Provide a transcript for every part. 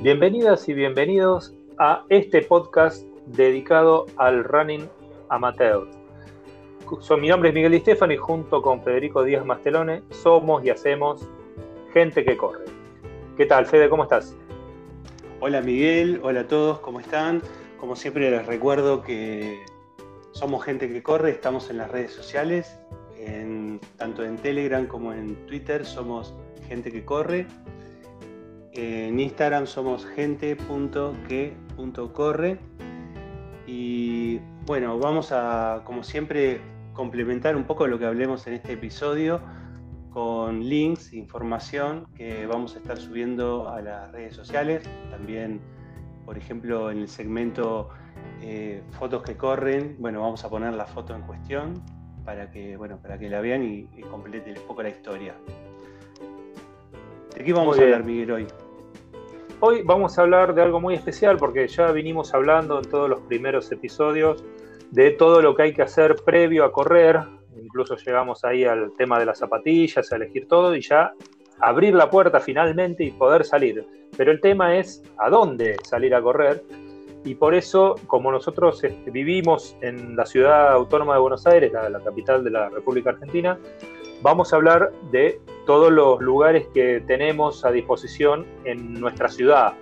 Bienvenidas y bienvenidos a este podcast dedicado al running amateur. mi nombre es Miguel Di Stefani y junto con Federico Díaz Mastelone somos y hacemos gente que corre. ¿Qué tal, Fede? ¿Cómo estás? Hola Miguel, hola a todos, ¿cómo están? Como siempre les recuerdo que somos gente que corre, estamos en las redes sociales, tanto en Telegram como en Twitter somos gente que corre en Instagram somos gente.que.corre. Y bueno, vamos a, como siempre, complementar un poco lo que hablemos en este episodio con links, información que vamos a estar subiendo a las redes sociales. También, por ejemplo, en el segmento eh, fotos que corren, bueno, vamos a poner la foto en cuestión para que, bueno, para que la vean y, y complete un poco la historia. ¿De qué vamos a hablar, Miguel, hoy? Hoy vamos a hablar de algo muy especial porque ya vinimos hablando en todos los primeros episodios de todo lo que hay que hacer previo a correr. Incluso llegamos ahí al tema de las zapatillas, a elegir todo y ya abrir la puerta finalmente y poder salir. Pero el tema es a dónde salir a correr. Y por eso, como nosotros este, vivimos en la ciudad autónoma de Buenos Aires, la capital de la República Argentina, vamos a hablar de todos los lugares que tenemos a disposición en nuestra ciudad,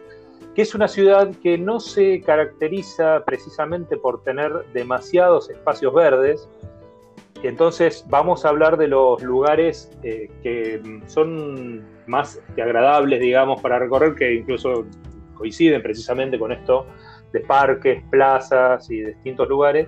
que es una ciudad que no se caracteriza precisamente por tener demasiados espacios verdes. Entonces vamos a hablar de los lugares eh, que son más agradables, digamos, para recorrer, que incluso coinciden precisamente con esto de parques, plazas y distintos lugares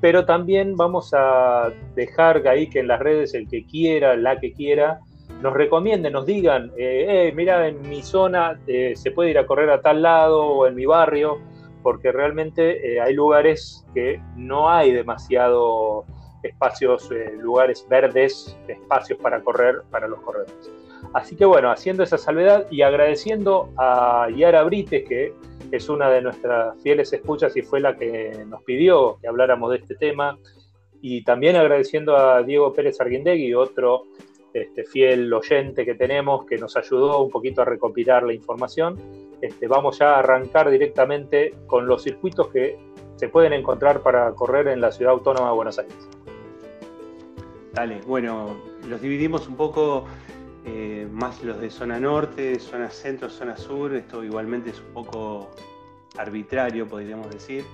pero también vamos a dejar ahí que en las redes el que quiera, la que quiera, nos recomienden, nos digan, eh, eh mira, en mi zona eh, se puede ir a correr a tal lado o en mi barrio, porque realmente eh, hay lugares que no hay demasiado espacios, lugares verdes, espacios para correr para los corredores. Así que bueno, haciendo esa salvedad y agradeciendo a Yara Brites, que es una de nuestras fieles escuchas y fue la que nos pidió que habláramos de este tema. Y también agradeciendo a Diego Pérez Arguindegui, otro este, fiel oyente que tenemos, que nos ayudó un poquito a recopilar la información. Este, vamos ya a arrancar directamente con los circuitos que se pueden encontrar para correr en la ciudad autónoma de Buenos Aires. Dale, bueno, los dividimos un poco eh, más los de zona norte, zona centro, zona sur, esto igualmente es un poco arbitrario, podríamos decir.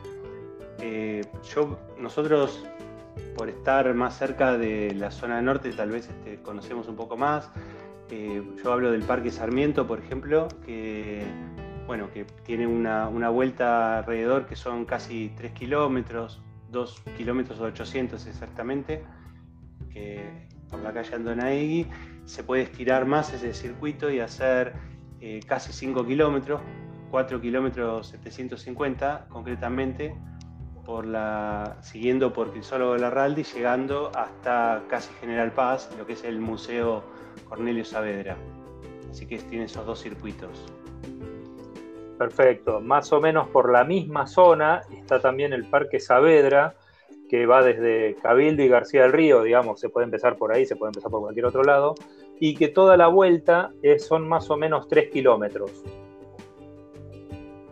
Eh, yo, nosotros, por estar más cerca de la zona norte, tal vez este, conocemos un poco más. Eh, yo hablo del Parque Sarmiento, por ejemplo, que, bueno, que tiene una, vuelta alrededor que son casi 3 kilómetros, 2 kilómetros 800 exactamente, que, por la calle Andonaegui se puede estirar más ese circuito y hacer eh, casi 5 kilómetros, 4 kilómetros 750 concretamente, por la, siguiendo por Crisólogo Larraldi, llegando hasta casi General Paz, lo que es el Museo Cornelio Saavedra. Así que tiene esos dos circuitos. Perfecto, más o menos por la misma zona está también el Parque Saavedra, que va desde Cabildo y García del Río, digamos, se puede empezar por ahí, se puede empezar por cualquier otro lado, y que toda la vuelta son más o menos 3 kilómetros.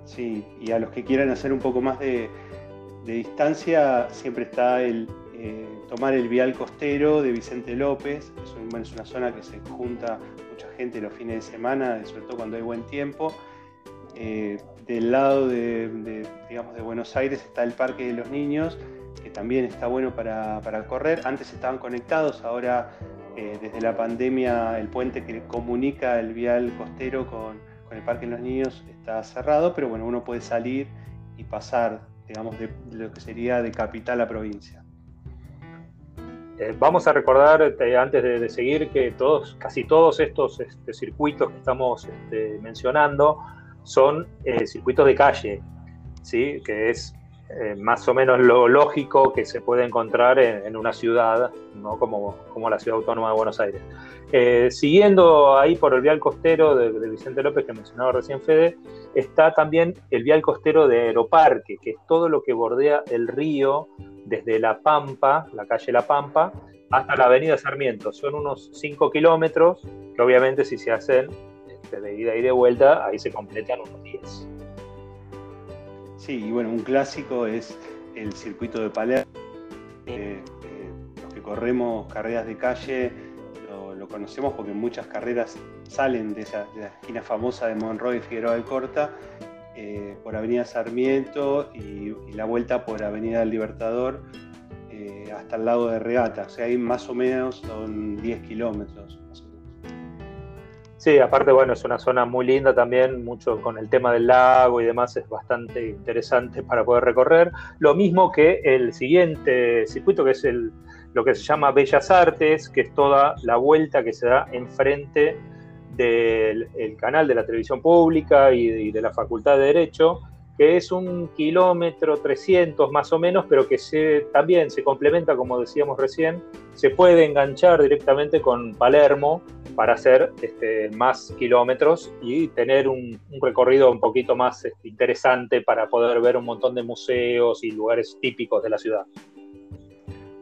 Sí, y a los que quieran hacer un poco más de, distancia, siempre está el eh, tomar el vial costero de Vicente López, es, es una zona que se junta mucha gente los fines de semana, sobre todo cuando hay buen tiempo. Eh, del lado de, digamos, de Buenos Aires está el Parque de los Niños, que también está bueno para, correr. Antes estaban conectados, ahora eh, desde la pandemia el puente que comunica el vial costero con, el Parque de los Niños está cerrado, pero bueno, uno puede salir y pasar, digamos, de, lo que sería de capital a provincia. Eh, vamos a recordar, este, antes de, seguir, que todos, casi todos estos este, circuitos que estamos este, mencionando son eh, circuitos de calle, ¿sí? que es eh, más o menos lo lógico que se puede encontrar en, una ciudad, ¿no? como, como, la ciudad autónoma de Buenos Aires. Eh, siguiendo ahí por el vial costero de, Vicente López que mencionaba recién Fede, está también el vial costero de Aeroparque, que es todo lo que bordea el río desde La Pampa, la calle La Pampa, hasta la avenida Sarmiento. Son unos 5 kilómetros, que obviamente si se hacen hace de ida y de vuelta, ahí se completan unos 10. Sí, y bueno, un clásico es el circuito de Palermo. Eh, los que corremos carreras de calle lo, conocemos porque muchas carreras salen de, esa, la esquina famosa de Monroy y Figueroa del Corta eh, por Avenida Sarmiento y, la vuelta por Avenida del Libertador eh, hasta el lago de Regata. O sea, ahí más o menos son 10 kilómetros. Sí, aparte, bueno, es una zona muy linda también, mucho con el tema del lago y demás, es bastante interesante para poder recorrer. Lo mismo que el siguiente circuito, que es el, lo que se llama Bellas Artes, que es toda la vuelta que se da enfrente del canal de la televisión pública y, de la Facultad de Derecho, que es un kilómetro 300 más o menos, pero que también se complementa, como decíamos recién, se puede enganchar directamente con Palermo para hacer este, más kilómetros y tener un, recorrido un poquito más este, interesante para poder ver un montón de museos y lugares típicos de la ciudad.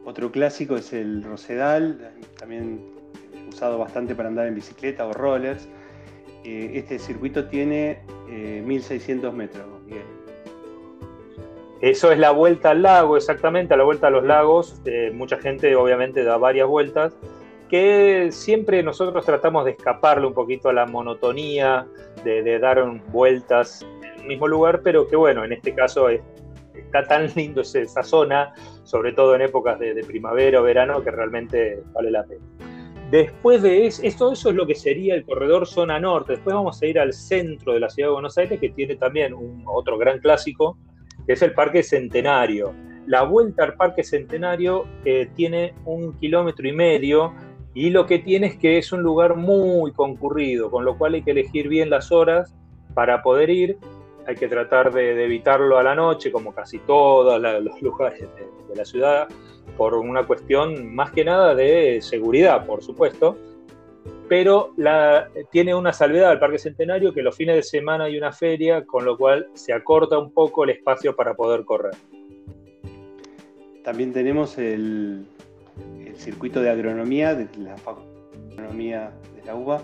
Otro clásico es el Rosedal, también usado bastante para andar en bicicleta o rollers. Eh, este circuito tiene 1600 eh, metros, Eso es la vuelta al lago, exactamente, a la vuelta a los lagos. Eh, mucha gente obviamente da varias vueltas, que siempre nosotros tratamos de escaparle un poquito a la monotonía, de, dar vueltas en el mismo lugar, pero que bueno, en este caso está tan lindo esa zona, sobre todo en épocas de, primavera o verano, que realmente vale la pena. Después de eso, eso es lo que sería el corredor zona norte. Después vamos a ir al centro de la ciudad de Buenos Aires, que tiene también otro gran clásico, que es el Parque Centenario. La vuelta al Parque Centenario eh, tiene un kilómetro y medio y lo que tiene es que es un lugar muy concurrido, con lo cual hay que elegir bien las horas para poder ir. Hay que tratar de, evitarlo a la noche, como casi todos los lugares de la ciudad por una cuestión más que nada de seguridad, por supuesto, pero la, tiene una salvedad al Parque Centenario que los fines de semana hay una feria, con lo cual se acorta un poco el espacio para poder correr. También tenemos el, circuito de agronomía de la Facultad de Agronomía de la UBA,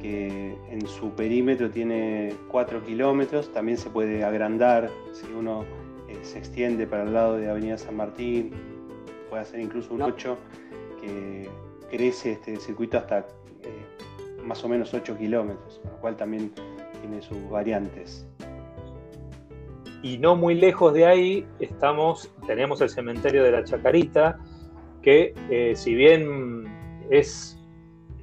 que en su perímetro tiene 4 kilómetros, también se puede agrandar si uno eh, se extiende para el lado de Avenida San Martín. Puede hacer incluso un 8 que crece este circuito hasta eh, más o menos 8 kilómetros, lo cual también tiene sus variantes. Y no muy lejos de ahí estamos, tenemos el cementerio de la Chacarita, que eh, si bien es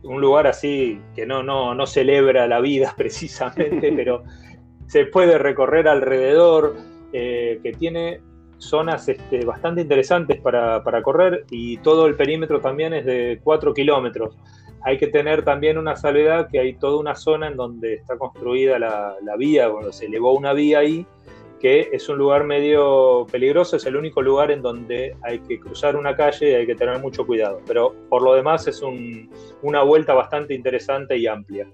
un lugar así que no, no, no celebra la vida precisamente, pero se puede recorrer alrededor, eh, que tiene zonas este, bastante interesantes para, correr y todo el perímetro también es de 4 kilómetros. Hay que tener también una salvedad que hay toda una zona en donde está construida la, vía, cuando se elevó una vía ahí, que es un lugar medio peligroso, es el único lugar en donde hay que cruzar una calle y hay que tener mucho cuidado. Pero por lo demás es una vuelta bastante interesante y amplia.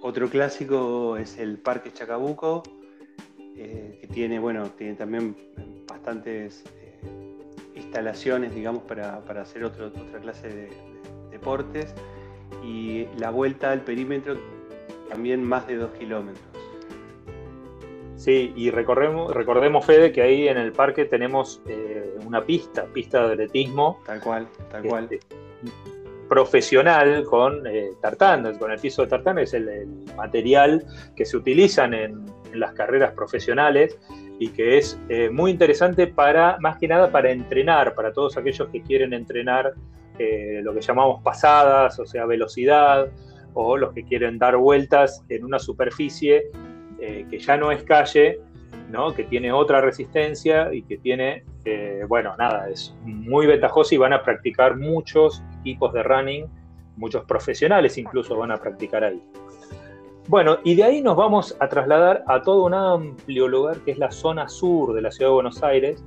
Otro clásico es el Parque Chacabuco, eh, que tiene, bueno, tiene también bastantes eh, instalaciones, digamos, para, hacer otra clase de, deportes. Y la vuelta al perímetro también más de dos kilómetros. Sí, y recordemos, recordemos, Fede, que ahí en el parque tenemos eh, una pista, pista de atletismo. Tal cual, tal cual. Este, profesional con tartán, con el piso de tartán, es el, material que se utilizan en, en las carreras profesionales y que es eh, muy interesante para, más que nada, para entrenar, para todos aquellos que quieren entrenar eh, lo que llamamos pasadas, o sea, velocidad, o los que quieren dar vueltas en una superficie eh, que ya no es calle, ¿no? que tiene otra resistencia y que tiene, bueno, nada, es muy ventajoso y van a practicar muchos equipos de running, muchos profesionales incluso van a practicar ahí. Bueno, y de ahí nos vamos a trasladar a todo un amplio lugar que es la zona sur de la ciudad de Buenos Aires,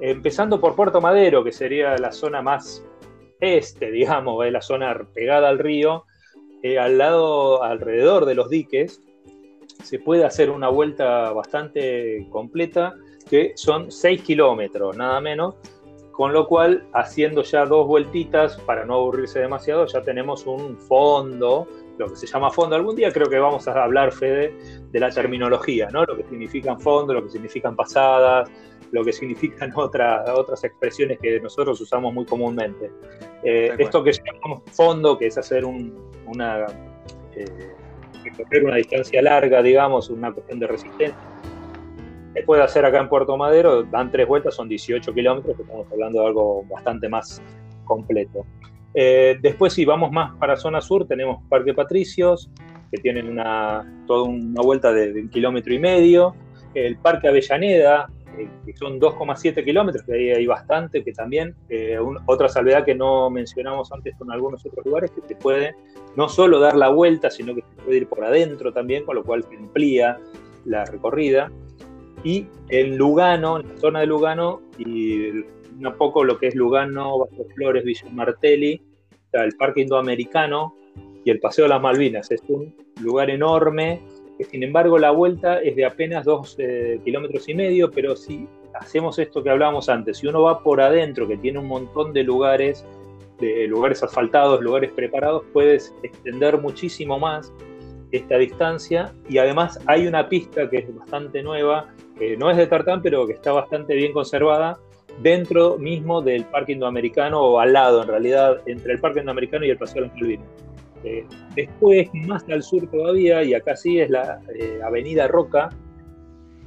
empezando por Puerto Madero, que sería la zona más este, digamos, la zona pegada al río, eh, al lado, alrededor de los diques, se puede hacer una vuelta bastante completa, que son 6 kilómetros, nada menos, con lo cual, haciendo ya dos vueltitas, para no aburrirse demasiado, ya tenemos un fondo, lo que se llama fondo. Algún día creo que vamos a hablar, Fede, de la terminología, ¿no? Lo que significan fondo, lo que significan pasadas, lo que significan otras otras expresiones que nosotros usamos muy comúnmente. Eh, esto que llamamos fondo, que es hacer una, eh, una distancia larga, digamos, una cuestión de resistencia, se puede hacer acá en Puerto Madero, dan tres vueltas, son 18 kilómetros, estamos hablando de algo bastante más completo. Eh, después, si vamos más para zona sur, tenemos Parque Patricios, que tienen una, toda una vuelta de, un kilómetro y medio. El Parque Avellaneda, eh, que son 2,7 kilómetros, que ahí hay bastante, que también, eh, otra salvedad que no mencionamos antes con algunos otros lugares, que se puede no solo dar la vuelta, sino que se puede ir por adentro también, con lo cual se amplía la recorrida y en Lugano, en la zona de Lugano, y un poco lo que es Lugano, Bajo Flores, Villa Martelli, el Parque Indoamericano y el Paseo de las Malvinas. Es un lugar enorme, que sin embargo la vuelta es de apenas dos eh, kilómetros y medio, pero si hacemos esto que hablábamos antes, si uno va por adentro, que tiene un montón de lugares, de lugares asfaltados, lugares preparados, puedes extender muchísimo más esta distancia y además hay una pista que es bastante nueva, no es de tartán, pero que está bastante bien conservada dentro mismo del Parque Indoamericano o al lado en realidad entre el Parque Indoamericano y el Paseo de los eh, después, más al sur todavía, y acá sí es la eh, Avenida Roca,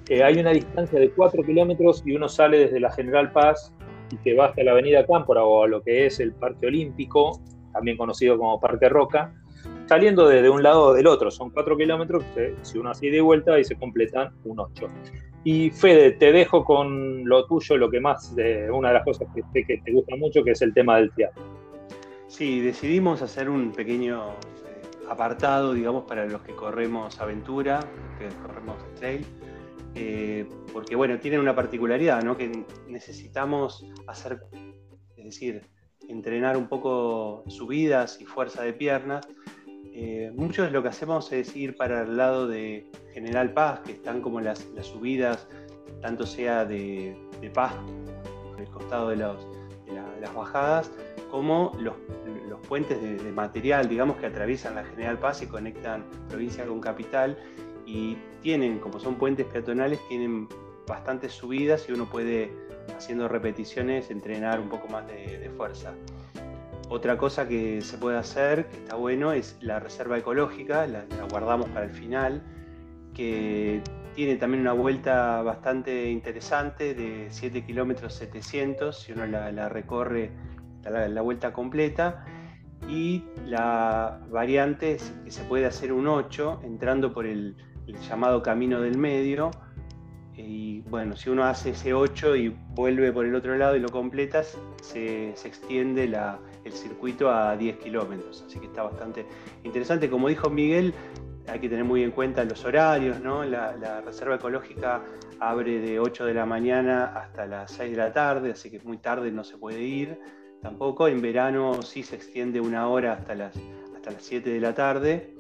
eh, hay una distancia de 4 kilómetros y uno sale desde la General Paz y que va hasta la Avenida Cámpora o a lo que es el Parque Olímpico, también conocido como Parque Roca, saliendo de, un lado o del otro. Son cuatro kilómetros, si uno así de vuelta y se completan un 8. Y Fede, te dejo con lo tuyo, lo que más, de una de las cosas que, te gusta mucho, que es el tema del teatro. Sí, decidimos hacer un pequeño eh, apartado, digamos, para los que corremos aventura, que corremos trail, eh, porque bueno, tienen una particularidad, ¿no? Que necesitamos hacer, es decir, entrenar un poco subidas y fuerza de piernas, eh, mucho de lo que hacemos es ir para el lado de General Paz, que están como las, subidas, tanto sea de, Paz, por el costado de, las bajadas, como los, puentes de, material, digamos, que atraviesan la General Paz y conectan provincia con capital. Y tienen, como son puentes peatonales, tienen bastantes subidas y uno puede, haciendo repeticiones, entrenar un poco más de fuerza. Otra cosa que se puede hacer, que está bueno, es la reserva ecológica, la, guardamos para el final, que tiene también una vuelta bastante interesante de 7 kilómetros 700, si uno la, recorre la, vuelta completa. Y la variante es que se puede hacer un 8 entrando por el, llamado camino del medio. Y bueno, si uno hace ese 8 y vuelve por el otro lado y lo completas, se, se extiende la, el circuito a 10 kilómetros, así que está bastante interesante. Como dijo Miguel, hay que tener muy en cuenta los horarios, ¿no? La, reserva ecológica abre de 8 de la mañana hasta las 6 de la tarde, así que muy tarde no se puede ir tampoco. En verano sí se extiende una hora hasta las, hasta las 7 de la tarde,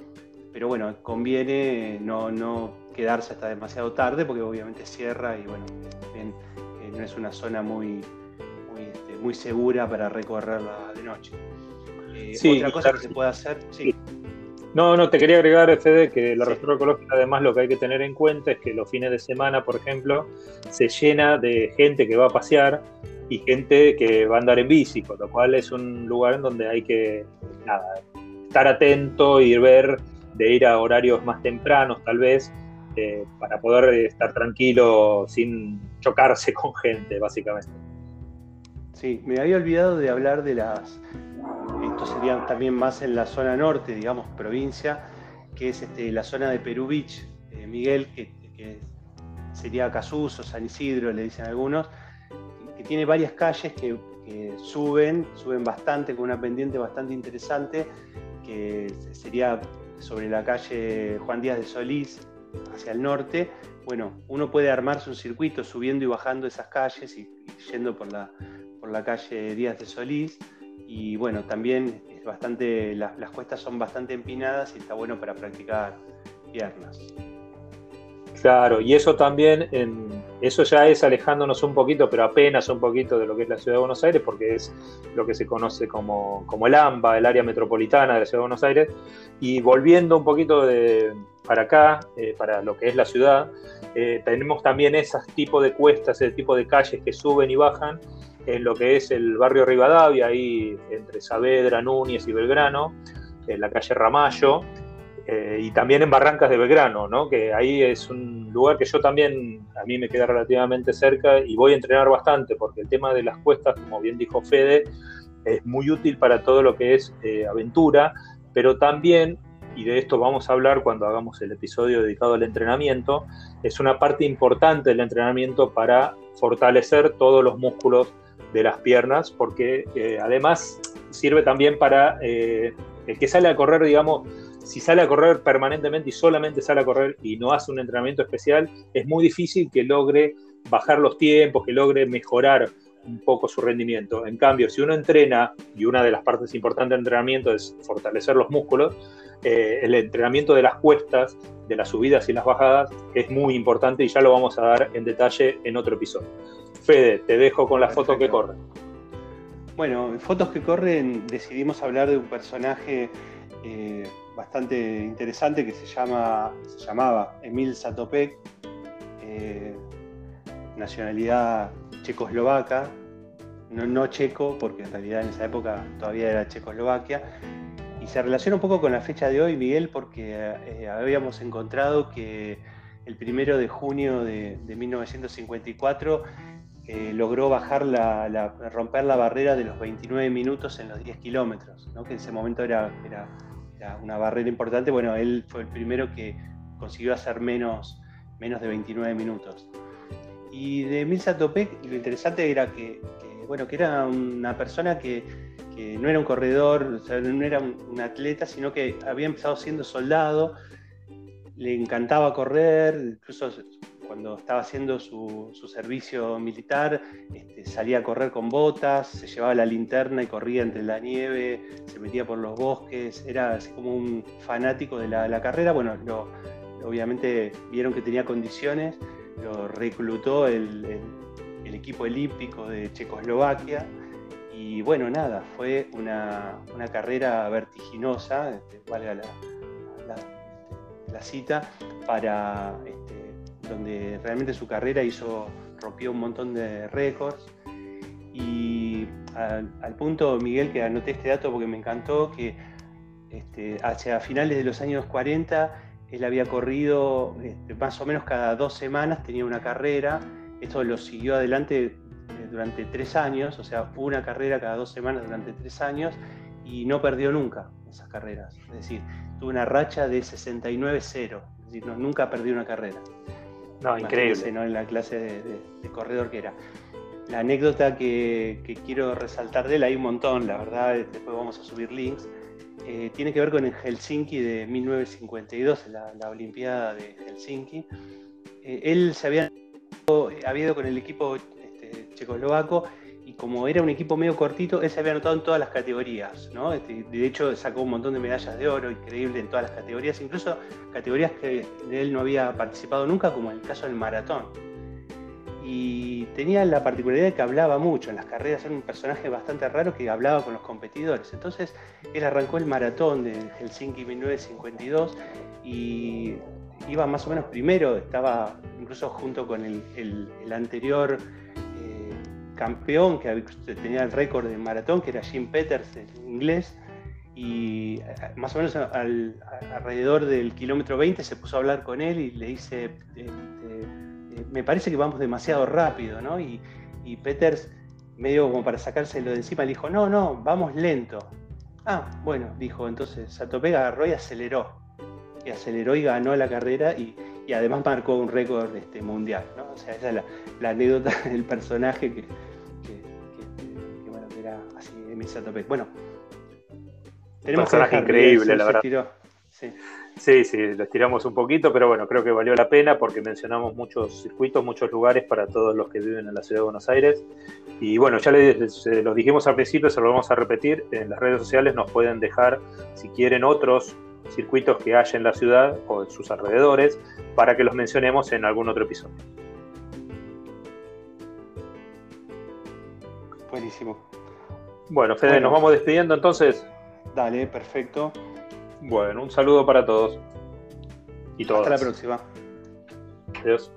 pero bueno, conviene no, no quedarse hasta demasiado tarde porque obviamente cierra y bueno, eh, no es una zona muy, muy segura para recorrerla de noche. Eh, otra cosa que se puede hacer, sí. No, no, te quería agregar, Fede, que la reserva ecológica además lo que hay que tener en cuenta es que los fines de semana, por ejemplo, se llena de gente que va a pasear y gente que va a andar en bici, con lo cual es un lugar en donde hay que estar atento y ver, de ir a horarios más tempranos tal vez, eh, para poder estar tranquilo sin chocarse con gente, básicamente. Sí, me había olvidado de hablar de las. Esto sería también más en la zona norte, digamos, provincia, que es este, la zona de Perú Beach, eh, Miguel, que, sería Casuso, San Isidro, le dicen algunos, que tiene varias calles que, suben, suben bastante, con una pendiente bastante interesante, que sería sobre la calle Juan Díaz de Solís, hacia el norte. Bueno, uno puede armarse un circuito subiendo y bajando esas calles y yendo por la, la calle Díaz de Solís y bueno, también es bastante, las, cuestas son bastante empinadas y está bueno para practicar piernas. Claro, y eso también Eso ya es alejándonos un poquito, pero apenas un poquito de lo que es la ciudad de Buenos Aires, porque es lo que se conoce como, como el AMBA, el área metropolitana de la ciudad de Buenos Aires. Y volviendo un poquito de, para acá, eh, para lo que es la ciudad, eh, tenemos también ese tipo de cuestas, ese tipo de calles que suben y bajan en lo que es el barrio Rivadavia, ahí entre Saavedra, Núñez y Belgrano, en la calle Ramallo, eh, y también en Barrancas de Belgrano, ¿no? que ahí es un lugar que yo también, a mí me queda relativamente cerca y voy a entrenar bastante, porque el tema de las cuestas, como bien dijo Fede, es muy útil para todo lo que es eh, aventura, pero también, y de esto vamos a hablar cuando hagamos el episodio dedicado al entrenamiento, es una parte importante del entrenamiento para fortalecer todos los músculos de las piernas, porque eh, además sirve también para el que sale a correr, digamos, si sale a correr permanentemente y solamente sale a correr y no hace un entrenamiento especial, es muy difícil que logre bajar los tiempos, que logre mejorar un poco su rendimiento. En cambio, si uno entrena, y una de las partes importantes del entrenamiento es fortalecer los músculos, eh, el entrenamiento de las cuestas, de las subidas y las bajadas, es muy importante y ya lo vamos a dar en detalle en otro episodio. Fede, te dejo con la foto que corre. Bueno, en fotos que corren decidimos hablar de un personaje eh, bastante interesante que se, llama, se llamaba Emil Satopek, eh, nacionalidad checoslovaca, no, no, checo, porque en realidad en esa época todavía era Checoslovaquia, se relaciona un poco con la fecha de hoy, Miguel, porque eh, habíamos encontrado que el primero de junio de, 1954 eh, logró bajar la, romper la barrera de los 29 minutos en los 10 kilómetros, que en ese momento era, una barrera importante. Bueno, él fue el primero que consiguió hacer menos, menos de 29 minutos. Y de Milsa Topek, lo interesante era que, bueno, que era una persona que, no era un corredor, no era un, atleta, sino que había empezado siendo soldado, le encantaba correr, incluso cuando estaba haciendo su, servicio militar, este, salía a correr con botas, se llevaba la linterna y corría entre la nieve, se metía por los bosques, era como un fanático de la, carrera. Bueno, obviamente vieron que tenía condiciones, lo reclutó el, equipo olímpico de Checoslovaquia. Y bueno, nada, fue una, carrera vertiginosa, este, valga la, cita, para este, donde realmente su carrera hizo, rompió un montón de récords. Y al, punto, Miguel, que anoté este dato porque me encantó, que este, hacia finales de los años 40 él había corrido más o menos cada dos semanas, tenía una carrera. Esto lo siguió adelante durante tres años, o sea, una carrera cada dos semanas durante tres años y no perdió nunca esas carreras. Es decir, tuvo una racha de 69-0, es decir, nunca perdió una carrera. No, increíble. ¿no? En la clase de, corredor que era. La anécdota que, quiero resaltar de él, hay un montón, la verdad, después vamos a subir links, eh, tiene que ver con el Helsinki de 1952, la, la Olimpiada de Helsinki. Eh, él se había, había ido con el equipo checoslovaco y como era un equipo medio cortito, él se había anotado en todas las categorías, ¿no? Este, de hecho, sacó un montón de medallas de oro, increíble en todas las categorías, incluso categorías que él no había participado nunca, como en el caso del maratón. Y tenía la particularidad de que hablaba mucho en las carreras, era un personaje bastante raro que hablaba con los competidores. Entonces, él arrancó el maratón de Helsinki 1952 y iba más o menos primero, estaba incluso junto con el, el anterior campeón que tenía el récord de maratón, que era Jim Peters, en inglés, y eh, más o menos alrededor del kilómetro 20 se puso a hablar con él y le dice, este, eh, me parece que vamos demasiado rápido, ¿no? Y, Peters, medio como para sacárselo de encima, le dijo, no, no, vamos lento. Ah, bueno, dijo, entonces Satopega agarró y aceleró. Y aceleró y ganó la carrera y, además marcó un récord este, mundial, ¿no? O sea, esa es la anécdota del personaje que, mesa a. Bueno, tenemos personaje increíble, la verdad. Sí. sí, sí, los tiramos un poquito, pero bueno, creo que valió la pena porque mencionamos muchos circuitos, muchos lugares para todos los que viven en la ciudad de Buenos Aires. Y bueno, ya les, eh, los dijimos al principio, se lo vamos a repetir, en las redes sociales nos pueden dejar, si quieren, otros circuitos que haya en la ciudad o en sus alrededores para que los mencionemos en algún otro episodio. Buenísimo. Bueno, Fede, nos vamos despidiendo entonces. Dale, perfecto. Bueno, un saludo para todos. Y todas. Hasta la próxima. Adiós.